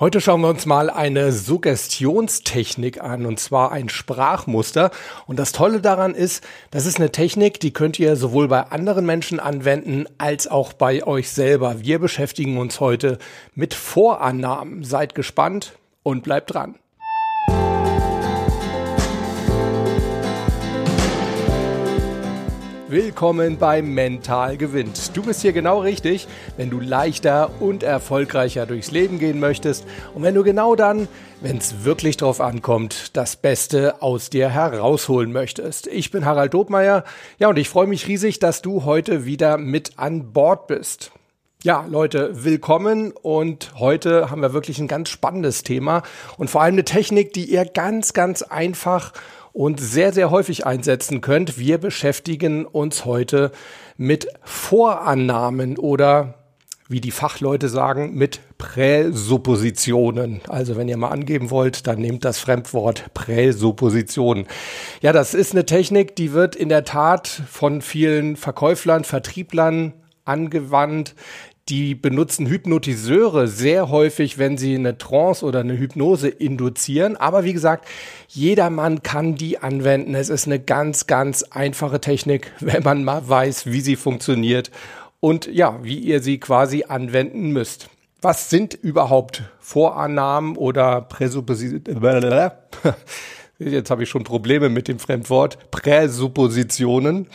Heute schauen wir uns mal eine Suggestionstechnik an, und zwar ein Sprachmuster. Und das Tolle daran ist, das ist eine Technik, die könnt ihr sowohl bei anderen Menschen anwenden, als auch bei euch selber. Wir beschäftigen uns heute mit Vorannahmen. Seid gespannt und bleibt dran. Willkommen bei Mental gewinnt. Du bist hier genau richtig, wenn du leichter und erfolgreicher durchs Leben gehen möchtest und wenn du genau dann, wenn es wirklich drauf ankommt, das Beste aus dir herausholen möchtest. Ich bin Harald Dobmeier. Ja, und ich freue mich riesig, dass du heute wieder mit an Bord bist. Ja, Leute, willkommen und heute haben wir wirklich ein ganz spannendes Thema und vor allem eine Technik, die ihr ganz, ganz einfach und sehr, sehr häufig einsetzen könnt. Wir beschäftigen uns heute mit Vorannahmen oder wie die Fachleute sagen, mit Präsuppositionen. Also wenn ihr mal angeben wollt, dann nehmt das Fremdwort Präsuppositionen. Ja, das ist eine Technik, die wird in der Tat von vielen Verkäuflern, Vertrieblern angewandt die benutzen Hypnotiseure sehr häufig, wenn sie eine Trance oder eine Hypnose induzieren. Aber wie gesagt, jedermann kann die anwenden. Es ist eine ganz, ganz einfache Technik, wenn man mal weiß, wie sie funktioniert und ja, wie ihr sie quasi anwenden müsst. Was sind überhaupt Vorannahmen oder Präsuppositionen? Jetzt habe ich schon Probleme mit dem Fremdwort. Präsuppositionen.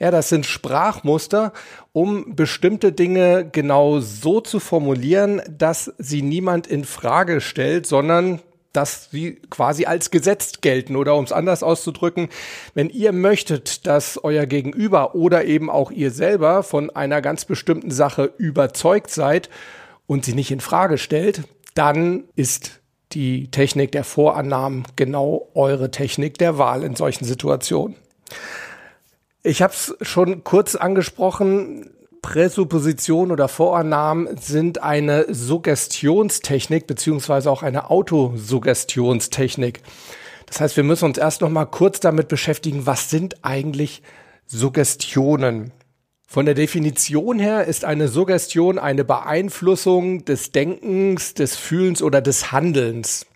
Ja, das sind Sprachmuster, um bestimmte Dinge genau so zu formulieren, dass sie niemand in Frage stellt, sondern dass sie quasi als gesetzt gelten oder um es anders auszudrücken, wenn ihr möchtet, dass euer Gegenüber oder eben auch ihr selber von einer ganz bestimmten Sache überzeugt seid und sie nicht in Frage stellt, dann ist die Technik der Vorannahmen genau eure Technik der Wahl in solchen Situationen. Ich habe es schon kurz angesprochen. Präsupposition oder Vorannahmen sind eine Suggestionstechnik beziehungsweise auch eine Autosuggestionstechnik. Das heißt, wir müssen uns erst noch mal kurz damit beschäftigen, was sind eigentlich Suggestionen? Von der Definition her ist eine Suggestion eine Beeinflussung des Denkens, des Fühlens oder des Handelns.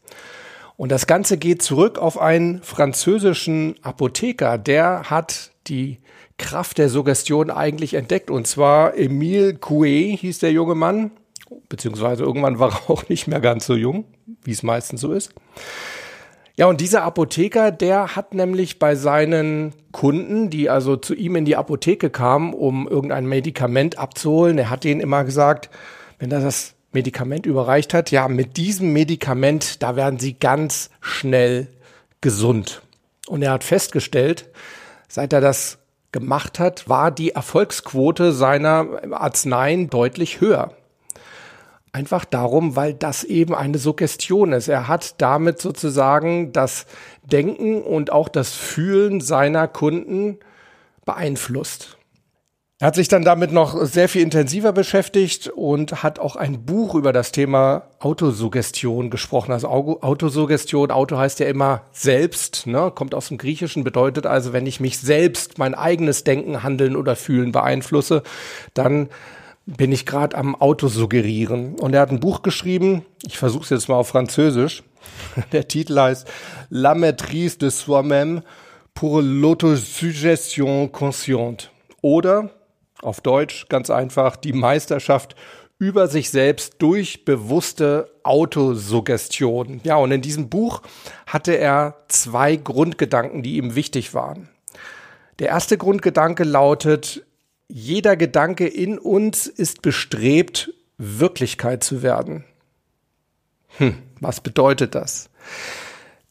Und das Ganze geht zurück auf einen französischen Apotheker, der hat die Kraft der Suggestion eigentlich entdeckt. Und zwar Emile Coué hieß der junge Mann, beziehungsweise irgendwann war er auch nicht mehr ganz so jung, wie es meistens so ist. Ja, und dieser Apotheker, der hat nämlich bei seinen Kunden, die also zu ihm in die Apotheke kamen, um irgendein Medikament abzuholen, er hat denen immer gesagt, wenn das Medikament überreicht hat, ja, mit diesem Medikament, da werden sie ganz schnell gesund. Und er hat festgestellt, Seit er das gemacht hat, war die Erfolgsquote seiner Arzneien deutlich höher. Einfach darum, weil das eben eine Suggestion ist. Er hat damit sozusagen das Denken und auch das Fühlen seiner Kunden beeinflusst. Er hat sich dann damit noch sehr viel intensiver beschäftigt und hat auch ein Buch über das Thema Autosuggestion gesprochen. Also Autosuggestion, Auto heißt ja immer selbst, ne? kommt aus dem Griechischen, bedeutet also, wenn ich mich selbst, mein eigenes Denken, Handeln oder Fühlen beeinflusse, dann bin ich gerade am Autosuggerieren. Und er hat ein Buch geschrieben, ich versuche es jetzt mal auf Französisch. Der Titel heißt La maîtrise de soi-même pour l'autosuggestion consciente. Oder auf Deutsch ganz einfach die Meisterschaft über sich selbst durch bewusste Autosuggestion. Ja, und in diesem Buch hatte er zwei Grundgedanken, die ihm wichtig waren. Der erste Grundgedanke lautet, jeder Gedanke in uns ist bestrebt, Wirklichkeit zu werden. Hm, was bedeutet das?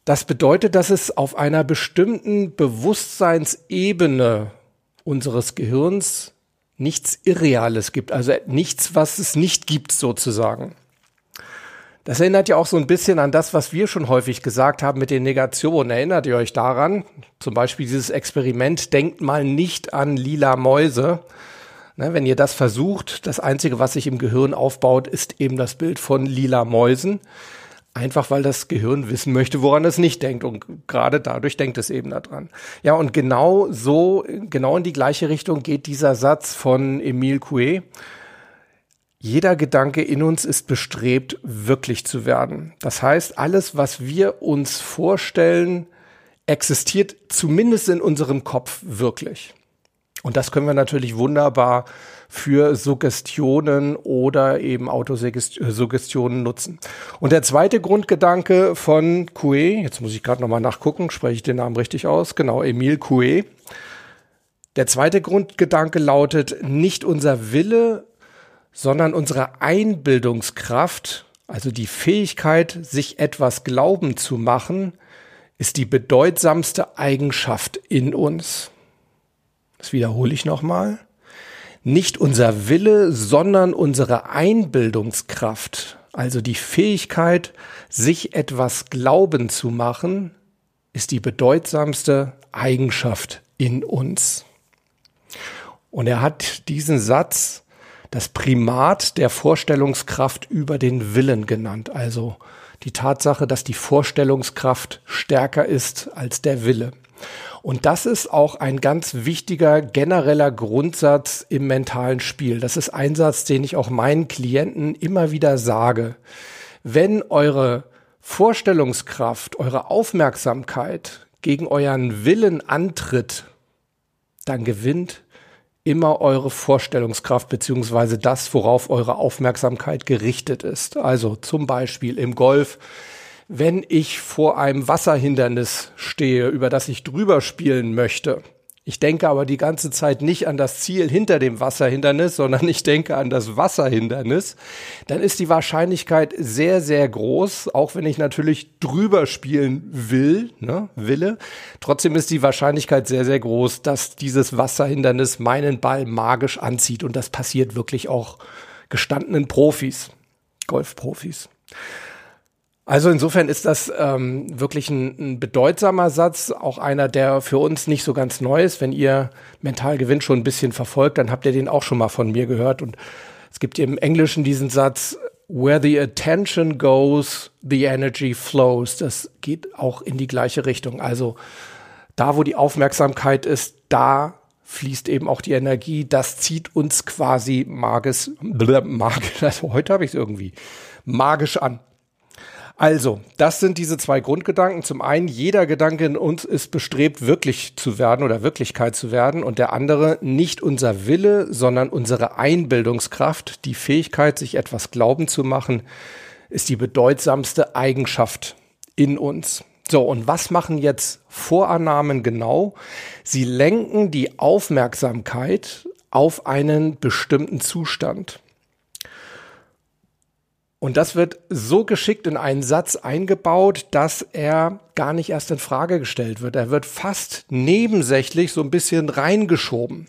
Das bedeutet, dass es auf einer bestimmten Bewusstseinsebene unseres Gehirns nichts Irreales gibt, also nichts, was es nicht gibt sozusagen. Das erinnert ja auch so ein bisschen an das, was wir schon häufig gesagt haben mit den Negationen. Erinnert ihr euch daran? Zum Beispiel dieses Experiment, denkt mal nicht an lila Mäuse. Ne, wenn ihr das versucht, das Einzige, was sich im Gehirn aufbaut, ist eben das Bild von lila Mäusen. Einfach weil das Gehirn wissen möchte, woran es nicht denkt. Und gerade dadurch denkt es eben daran. Ja, und genau so, genau in die gleiche Richtung geht dieser Satz von Emile Coué. Jeder Gedanke in uns ist bestrebt, wirklich zu werden. Das heißt, alles, was wir uns vorstellen, existiert zumindest in unserem Kopf wirklich. Und das können wir natürlich wunderbar für Suggestionen oder eben Autosuggestionen nutzen. Und der zweite Grundgedanke von Coué, jetzt muss ich gerade nochmal nachgucken, spreche ich den Namen richtig aus, genau, Emile Coué. Der zweite Grundgedanke lautet, nicht unser Wille sondern unsere Einbildungskraft, also die Fähigkeit, sich etwas glauben zu machen, ist die bedeutsamste Eigenschaft in uns. Das wiederhole ich nochmal. Nicht unser Wille, sondern unsere Einbildungskraft, also die Fähigkeit, sich etwas glauben zu machen, ist die bedeutsamste Eigenschaft in uns. Und er hat diesen Satz das Primat der Vorstellungskraft über den Willen genannt. Also die Tatsache, dass die Vorstellungskraft stärker ist als der Wille. Und das ist auch ein ganz wichtiger genereller Grundsatz im mentalen Spiel. Das ist ein Satz, den ich auch meinen Klienten immer wieder sage. Wenn eure Vorstellungskraft, eure Aufmerksamkeit gegen euren Willen antritt, dann gewinnt immer eure Vorstellungskraft beziehungsweise das, worauf eure Aufmerksamkeit gerichtet ist. Also zum Beispiel im Golf, wenn ich vor einem Wasserhindernis stehe, über das ich drüber spielen möchte, ich denke aber die ganze Zeit nicht an das Ziel hinter dem Wasserhindernis, sondern ich denke an das Wasserhindernis. Dann ist die Wahrscheinlichkeit sehr, sehr groß, auch wenn ich natürlich drüber spielen will, ne, wille. Trotzdem ist die Wahrscheinlichkeit sehr, sehr groß, dass dieses Wasserhindernis meinen Ball magisch anzieht. Und das passiert wirklich auch gestandenen Profis, Golfprofis. Also insofern ist das ähm, wirklich ein, ein, bedeutsamer Satz, auch einer, der für uns nicht so ganz neu ist. Wenn ihr Mental Gewinn schon ein bisschen verfolgt, dann habt ihr den auch schon mal von mir gehört. Und es gibt im Englischen diesen Satz, Where the attention goes, the energy flows. Das geht auch in die gleiche Richtung. Also da, wo die Aufmerksamkeit ist, da fließt eben auch die Energie. Das zieht uns quasi magisch, magisch also heute habe ich es irgendwie, magisch an. Also, das sind diese zwei Grundgedanken. Zum einen, jeder Gedanke in uns ist bestrebt, wirklich zu werden oder Wirklichkeit zu werden. Und der andere, nicht unser Wille, sondern unsere Einbildungskraft, die Fähigkeit, sich etwas glauben zu machen, ist die bedeutsamste Eigenschaft in uns. So, und was machen jetzt Vorannahmen genau? Sie lenken die Aufmerksamkeit auf einen bestimmten Zustand. Und das wird so geschickt in einen Satz eingebaut, dass er gar nicht erst in Frage gestellt wird. Er wird fast nebensächlich so ein bisschen reingeschoben.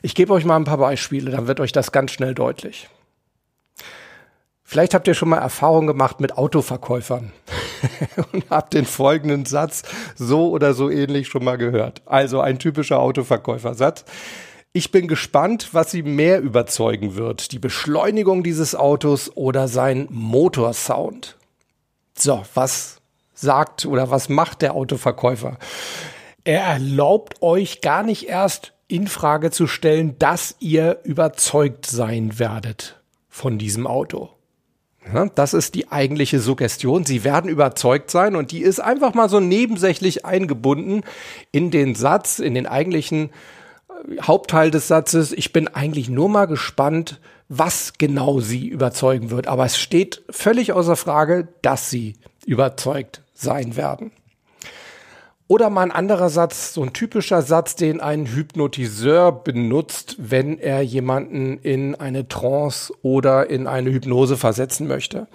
Ich gebe euch mal ein paar Beispiele, dann wird euch das ganz schnell deutlich. Vielleicht habt ihr schon mal Erfahrung gemacht mit Autoverkäufern und habt den folgenden Satz so oder so ähnlich schon mal gehört. Also ein typischer Autoverkäufersatz. Ich bin gespannt, was sie mehr überzeugen wird. Die Beschleunigung dieses Autos oder sein Motorsound. So, was sagt oder was macht der Autoverkäufer? Er erlaubt euch gar nicht erst in Frage zu stellen, dass ihr überzeugt sein werdet von diesem Auto. Das ist die eigentliche Suggestion. Sie werden überzeugt sein und die ist einfach mal so nebensächlich eingebunden in den Satz, in den eigentlichen Hauptteil des Satzes, ich bin eigentlich nur mal gespannt, was genau sie überzeugen wird. Aber es steht völlig außer Frage, dass sie überzeugt sein werden. Oder mal ein anderer Satz, so ein typischer Satz, den ein Hypnotiseur benutzt, wenn er jemanden in eine Trance oder in eine Hypnose versetzen möchte.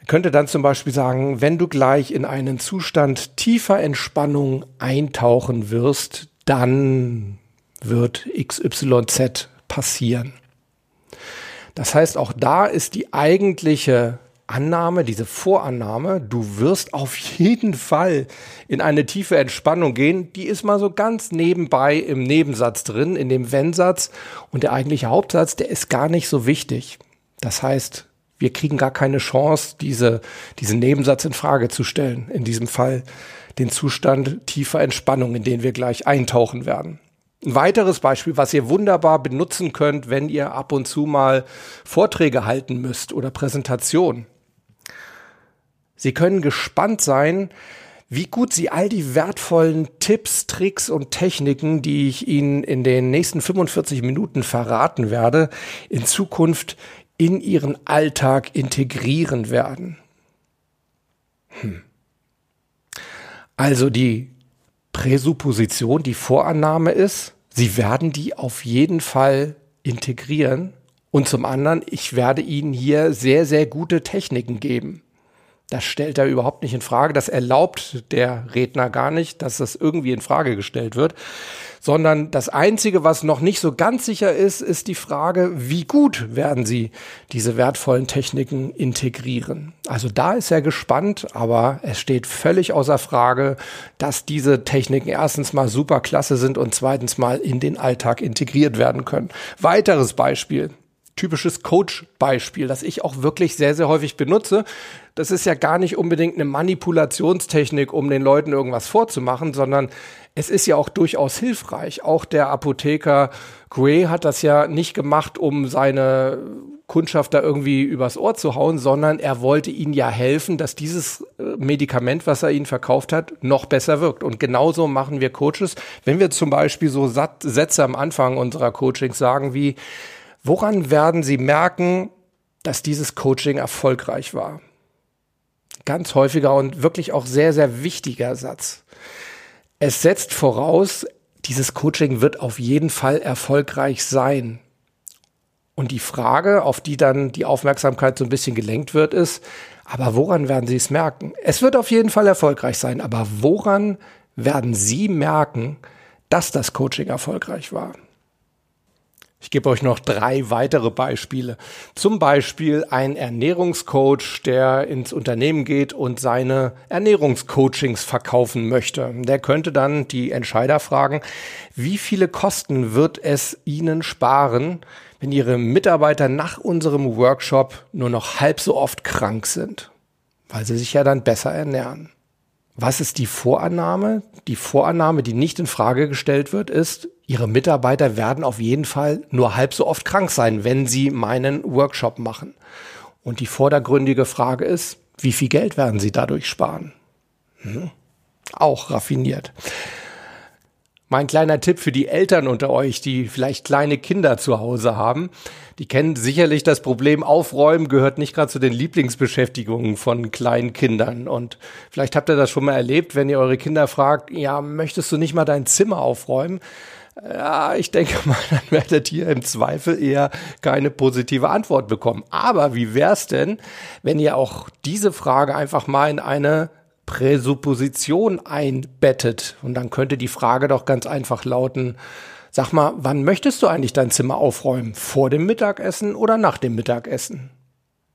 Er könnte dann zum Beispiel sagen, wenn du gleich in einen Zustand tiefer Entspannung eintauchen wirst, dann wird XYZ passieren. Das heißt, auch da ist die eigentliche Annahme, diese Vorannahme, du wirst auf jeden Fall in eine tiefe Entspannung gehen, die ist mal so ganz nebenbei im Nebensatz drin, in dem Wenn-Satz. Und der eigentliche Hauptsatz, der ist gar nicht so wichtig. Das heißt, wir kriegen gar keine Chance, diese, diesen Nebensatz in Frage zu stellen. In diesem Fall den Zustand tiefer Entspannung, in den wir gleich eintauchen werden. Ein weiteres Beispiel, was ihr wunderbar benutzen könnt, wenn ihr ab und zu mal Vorträge halten müsst oder Präsentationen. Sie können gespannt sein, wie gut Sie all die wertvollen Tipps, Tricks und Techniken, die ich Ihnen in den nächsten 45 Minuten verraten werde, in Zukunft in Ihren Alltag integrieren werden. Hm. Also die Präsupposition, die Vorannahme ist, Sie werden die auf jeden Fall integrieren. Und zum anderen, ich werde Ihnen hier sehr, sehr gute Techniken geben. Das stellt er überhaupt nicht in Frage. Das erlaubt der Redner gar nicht, dass das irgendwie in Frage gestellt wird. Sondern das Einzige, was noch nicht so ganz sicher ist, ist die Frage, wie gut werden Sie diese wertvollen Techniken integrieren? Also da ist er gespannt, aber es steht völlig außer Frage, dass diese Techniken erstens mal super klasse sind und zweitens mal in den Alltag integriert werden können. Weiteres Beispiel typisches Coach-Beispiel, das ich auch wirklich sehr, sehr häufig benutze. Das ist ja gar nicht unbedingt eine Manipulationstechnik, um den Leuten irgendwas vorzumachen, sondern es ist ja auch durchaus hilfreich. Auch der Apotheker Gray hat das ja nicht gemacht, um seine Kundschaft da irgendwie übers Ohr zu hauen, sondern er wollte ihnen ja helfen, dass dieses äh, Medikament, was er ihnen verkauft hat, noch besser wirkt. Und genauso machen wir Coaches. Wenn wir zum Beispiel so Sätze am Anfang unserer Coachings sagen wie, Woran werden Sie merken, dass dieses Coaching erfolgreich war? Ganz häufiger und wirklich auch sehr, sehr wichtiger Satz. Es setzt voraus, dieses Coaching wird auf jeden Fall erfolgreich sein. Und die Frage, auf die dann die Aufmerksamkeit so ein bisschen gelenkt wird, ist, aber woran werden Sie es merken? Es wird auf jeden Fall erfolgreich sein, aber woran werden Sie merken, dass das Coaching erfolgreich war? Ich gebe euch noch drei weitere Beispiele. Zum Beispiel ein Ernährungscoach, der ins Unternehmen geht und seine Ernährungscoachings verkaufen möchte. Der könnte dann die Entscheider fragen, wie viele Kosten wird es Ihnen sparen, wenn Ihre Mitarbeiter nach unserem Workshop nur noch halb so oft krank sind, weil sie sich ja dann besser ernähren. Was ist die Vorannahme? Die Vorannahme, die nicht in Frage gestellt wird, ist, Ihre Mitarbeiter werden auf jeden Fall nur halb so oft krank sein, wenn Sie meinen Workshop machen. Und die vordergründige Frage ist, wie viel Geld werden Sie dadurch sparen? Hm. Auch raffiniert. Mein kleiner Tipp für die Eltern unter euch, die vielleicht kleine Kinder zu Hause haben, die kennen sicherlich das Problem, Aufräumen gehört nicht gerade zu den Lieblingsbeschäftigungen von kleinen Kindern. Und vielleicht habt ihr das schon mal erlebt, wenn ihr eure Kinder fragt, ja, möchtest du nicht mal dein Zimmer aufräumen? Ja, ich denke mal, dann werdet ihr im Zweifel eher keine positive Antwort bekommen. Aber wie wär's denn, wenn ihr auch diese Frage einfach mal in eine Präsupposition einbettet. Und dann könnte die Frage doch ganz einfach lauten, sag mal, wann möchtest du eigentlich dein Zimmer aufräumen? Vor dem Mittagessen oder nach dem Mittagessen?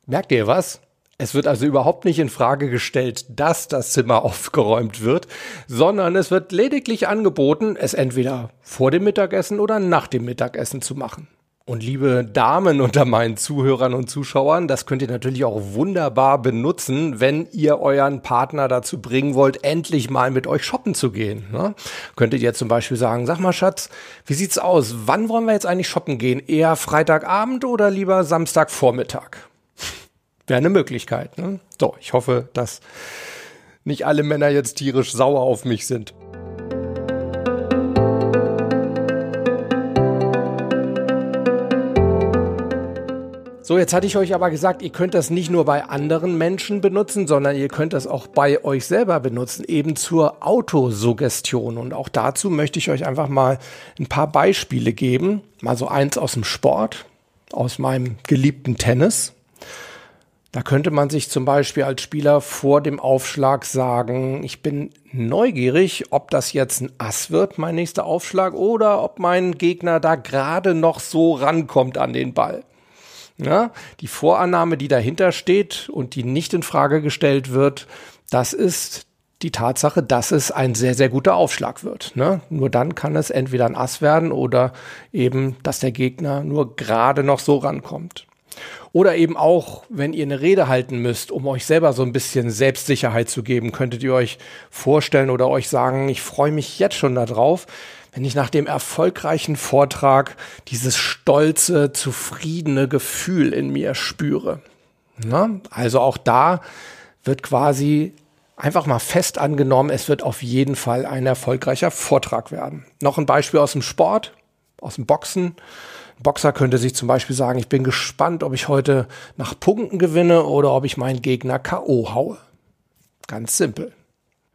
Merkt ihr was? Es wird also überhaupt nicht in Frage gestellt, dass das Zimmer aufgeräumt wird, sondern es wird lediglich angeboten, es entweder vor dem Mittagessen oder nach dem Mittagessen zu machen. Und liebe Damen unter meinen Zuhörern und Zuschauern, das könnt ihr natürlich auch wunderbar benutzen, wenn ihr euren Partner dazu bringen wollt, endlich mal mit euch shoppen zu gehen. Ne? Könntet ihr zum Beispiel sagen, sag mal Schatz, wie sieht's aus? Wann wollen wir jetzt eigentlich shoppen gehen? Eher Freitagabend oder lieber Samstagvormittag? Wäre eine Möglichkeit. Ne? So, ich hoffe, dass nicht alle Männer jetzt tierisch sauer auf mich sind. So, jetzt hatte ich euch aber gesagt, ihr könnt das nicht nur bei anderen Menschen benutzen, sondern ihr könnt das auch bei euch selber benutzen, eben zur Autosuggestion. Und auch dazu möchte ich euch einfach mal ein paar Beispiele geben. Mal so eins aus dem Sport, aus meinem geliebten Tennis. Da könnte man sich zum Beispiel als Spieler vor dem Aufschlag sagen, ich bin neugierig, ob das jetzt ein Ass wird, mein nächster Aufschlag, oder ob mein Gegner da gerade noch so rankommt an den Ball. Ja, die Vorannahme, die dahinter steht und die nicht in Frage gestellt wird, das ist die Tatsache, dass es ein sehr, sehr guter Aufschlag wird. Ne? Nur dann kann es entweder ein Ass werden oder eben, dass der Gegner nur gerade noch so rankommt. Oder eben auch, wenn ihr eine Rede halten müsst, um euch selber so ein bisschen Selbstsicherheit zu geben, könntet ihr euch vorstellen oder euch sagen, ich freue mich jetzt schon darauf, wenn ich nach dem erfolgreichen Vortrag dieses stolze, zufriedene Gefühl in mir spüre. Na, also auch da wird quasi einfach mal fest angenommen, es wird auf jeden Fall ein erfolgreicher Vortrag werden. Noch ein Beispiel aus dem Sport, aus dem Boxen. Boxer könnte sich zum Beispiel sagen, ich bin gespannt, ob ich heute nach Punkten gewinne oder ob ich meinen Gegner K.O. haue. Ganz simpel.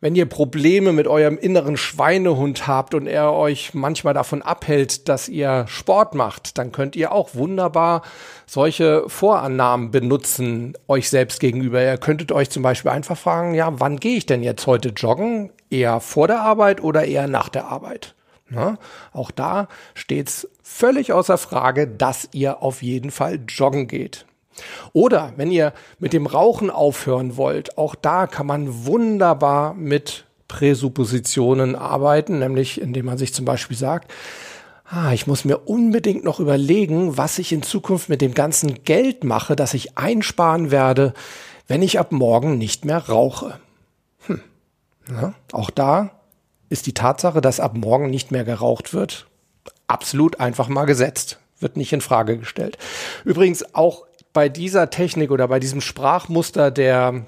Wenn ihr Probleme mit eurem inneren Schweinehund habt und er euch manchmal davon abhält, dass ihr Sport macht, dann könnt ihr auch wunderbar solche Vorannahmen benutzen euch selbst gegenüber. Ihr könntet euch zum Beispiel einfach fragen, ja, wann gehe ich denn jetzt heute joggen? Eher vor der Arbeit oder eher nach der Arbeit? Na, auch da steht's völlig außer Frage, dass ihr auf jeden Fall joggen geht. Oder wenn ihr mit dem Rauchen aufhören wollt, auch da kann man wunderbar mit Präsuppositionen arbeiten, nämlich indem man sich zum Beispiel sagt, ah, ich muss mir unbedingt noch überlegen, was ich in Zukunft mit dem ganzen Geld mache, das ich einsparen werde, wenn ich ab morgen nicht mehr rauche. Hm. Ja, auch da ist die Tatsache, dass ab morgen nicht mehr geraucht wird, absolut einfach mal gesetzt. Wird nicht in Frage gestellt. Übrigens auch bei dieser Technik oder bei diesem Sprachmuster der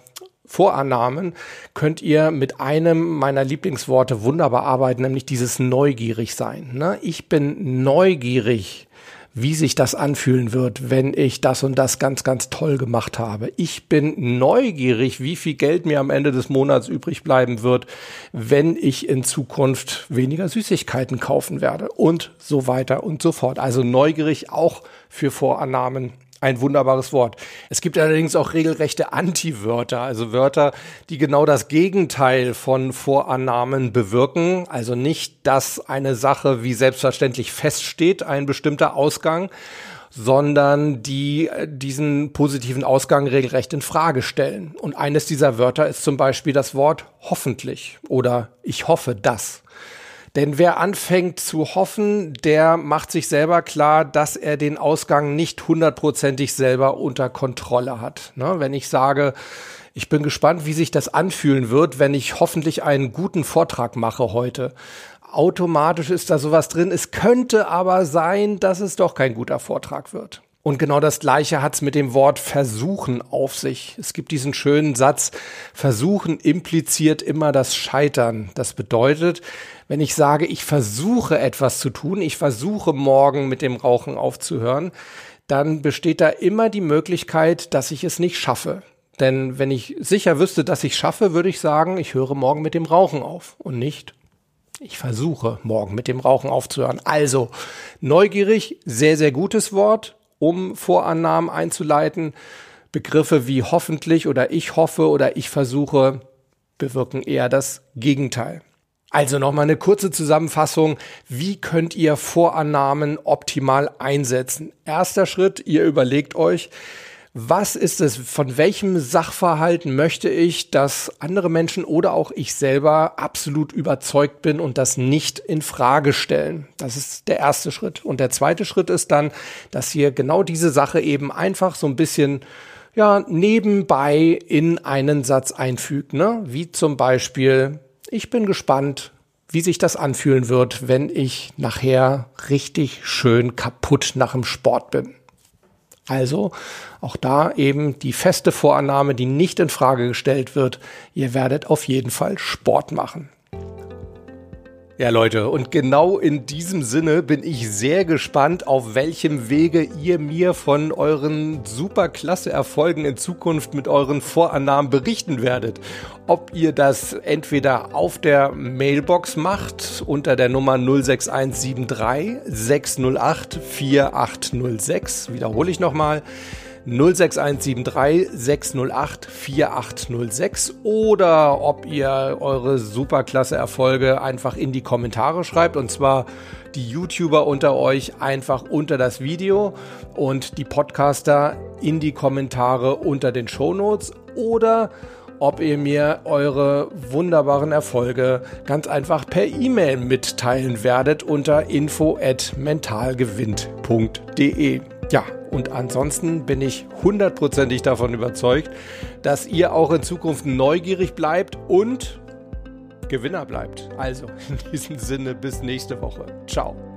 Vorannahmen könnt ihr mit einem meiner Lieblingsworte wunderbar arbeiten, nämlich dieses neugierig sein. Ne? Ich bin neugierig, wie sich das anfühlen wird, wenn ich das und das ganz, ganz toll gemacht habe. Ich bin neugierig, wie viel Geld mir am Ende des Monats übrig bleiben wird, wenn ich in Zukunft weniger Süßigkeiten kaufen werde und so weiter und so fort. Also neugierig auch für Vorannahmen ein wunderbares Wort. Es gibt allerdings auch regelrechte Anti-Wörter, also Wörter, die genau das Gegenteil von Vorannahmen bewirken. Also nicht, dass eine Sache wie selbstverständlich feststeht, ein bestimmter Ausgang, sondern die äh, diesen positiven Ausgang regelrecht in Frage stellen. Und eines dieser Wörter ist zum Beispiel das Wort hoffentlich oder ich hoffe das. Denn wer anfängt zu hoffen, der macht sich selber klar, dass er den Ausgang nicht hundertprozentig selber unter Kontrolle hat. Ne? Wenn ich sage, ich bin gespannt, wie sich das anfühlen wird, wenn ich hoffentlich einen guten Vortrag mache heute. Automatisch ist da sowas drin. Es könnte aber sein, dass es doch kein guter Vortrag wird. Und genau das Gleiche hat's mit dem Wort versuchen auf sich. Es gibt diesen schönen Satz, versuchen impliziert immer das Scheitern. Das bedeutet, wenn ich sage, ich versuche etwas zu tun, ich versuche morgen mit dem Rauchen aufzuhören, dann besteht da immer die Möglichkeit, dass ich es nicht schaffe. Denn wenn ich sicher wüsste, dass ich schaffe, würde ich sagen, ich höre morgen mit dem Rauchen auf und nicht ich versuche morgen mit dem Rauchen aufzuhören. Also neugierig, sehr, sehr gutes Wort um Vorannahmen einzuleiten. Begriffe wie hoffentlich oder ich hoffe oder ich versuche bewirken eher das Gegenteil. Also nochmal eine kurze Zusammenfassung. Wie könnt ihr Vorannahmen optimal einsetzen? Erster Schritt, ihr überlegt euch, was ist es, von welchem Sachverhalten möchte ich, dass andere Menschen oder auch ich selber absolut überzeugt bin und das nicht in Frage stellen? Das ist der erste Schritt. Und der zweite Schritt ist dann, dass ihr genau diese Sache eben einfach so ein bisschen ja, nebenbei in einen Satz einfügt, ne? Wie zum Beispiel, ich bin gespannt, wie sich das anfühlen wird, wenn ich nachher richtig schön kaputt nach dem Sport bin. Also auch da eben die feste Vorannahme, die nicht in Frage gestellt wird. Ihr werdet auf jeden Fall Sport machen. Ja, Leute, und genau in diesem Sinne bin ich sehr gespannt, auf welchem Wege ihr mir von euren superklasse Erfolgen in Zukunft mit euren Vorannahmen berichten werdet. Ob ihr das entweder auf der Mailbox macht unter der Nummer 06173 608 4806, wiederhole ich nochmal. 06173 608 4806 oder ob ihr eure superklasse Erfolge einfach in die Kommentare schreibt und zwar die YouTuber unter euch einfach unter das Video und die Podcaster in die Kommentare unter den Shownotes oder ob ihr mir eure wunderbaren Erfolge ganz einfach per E-Mail mitteilen werdet unter info at mentalgewinnt.de. Ja, Und ansonsten bin ich hundertprozentig davon überzeugt, dass ihr auch in Zukunft neugierig bleibt und Gewinner bleibt. Also in diesem Sinne bis nächste Woche. Ciao.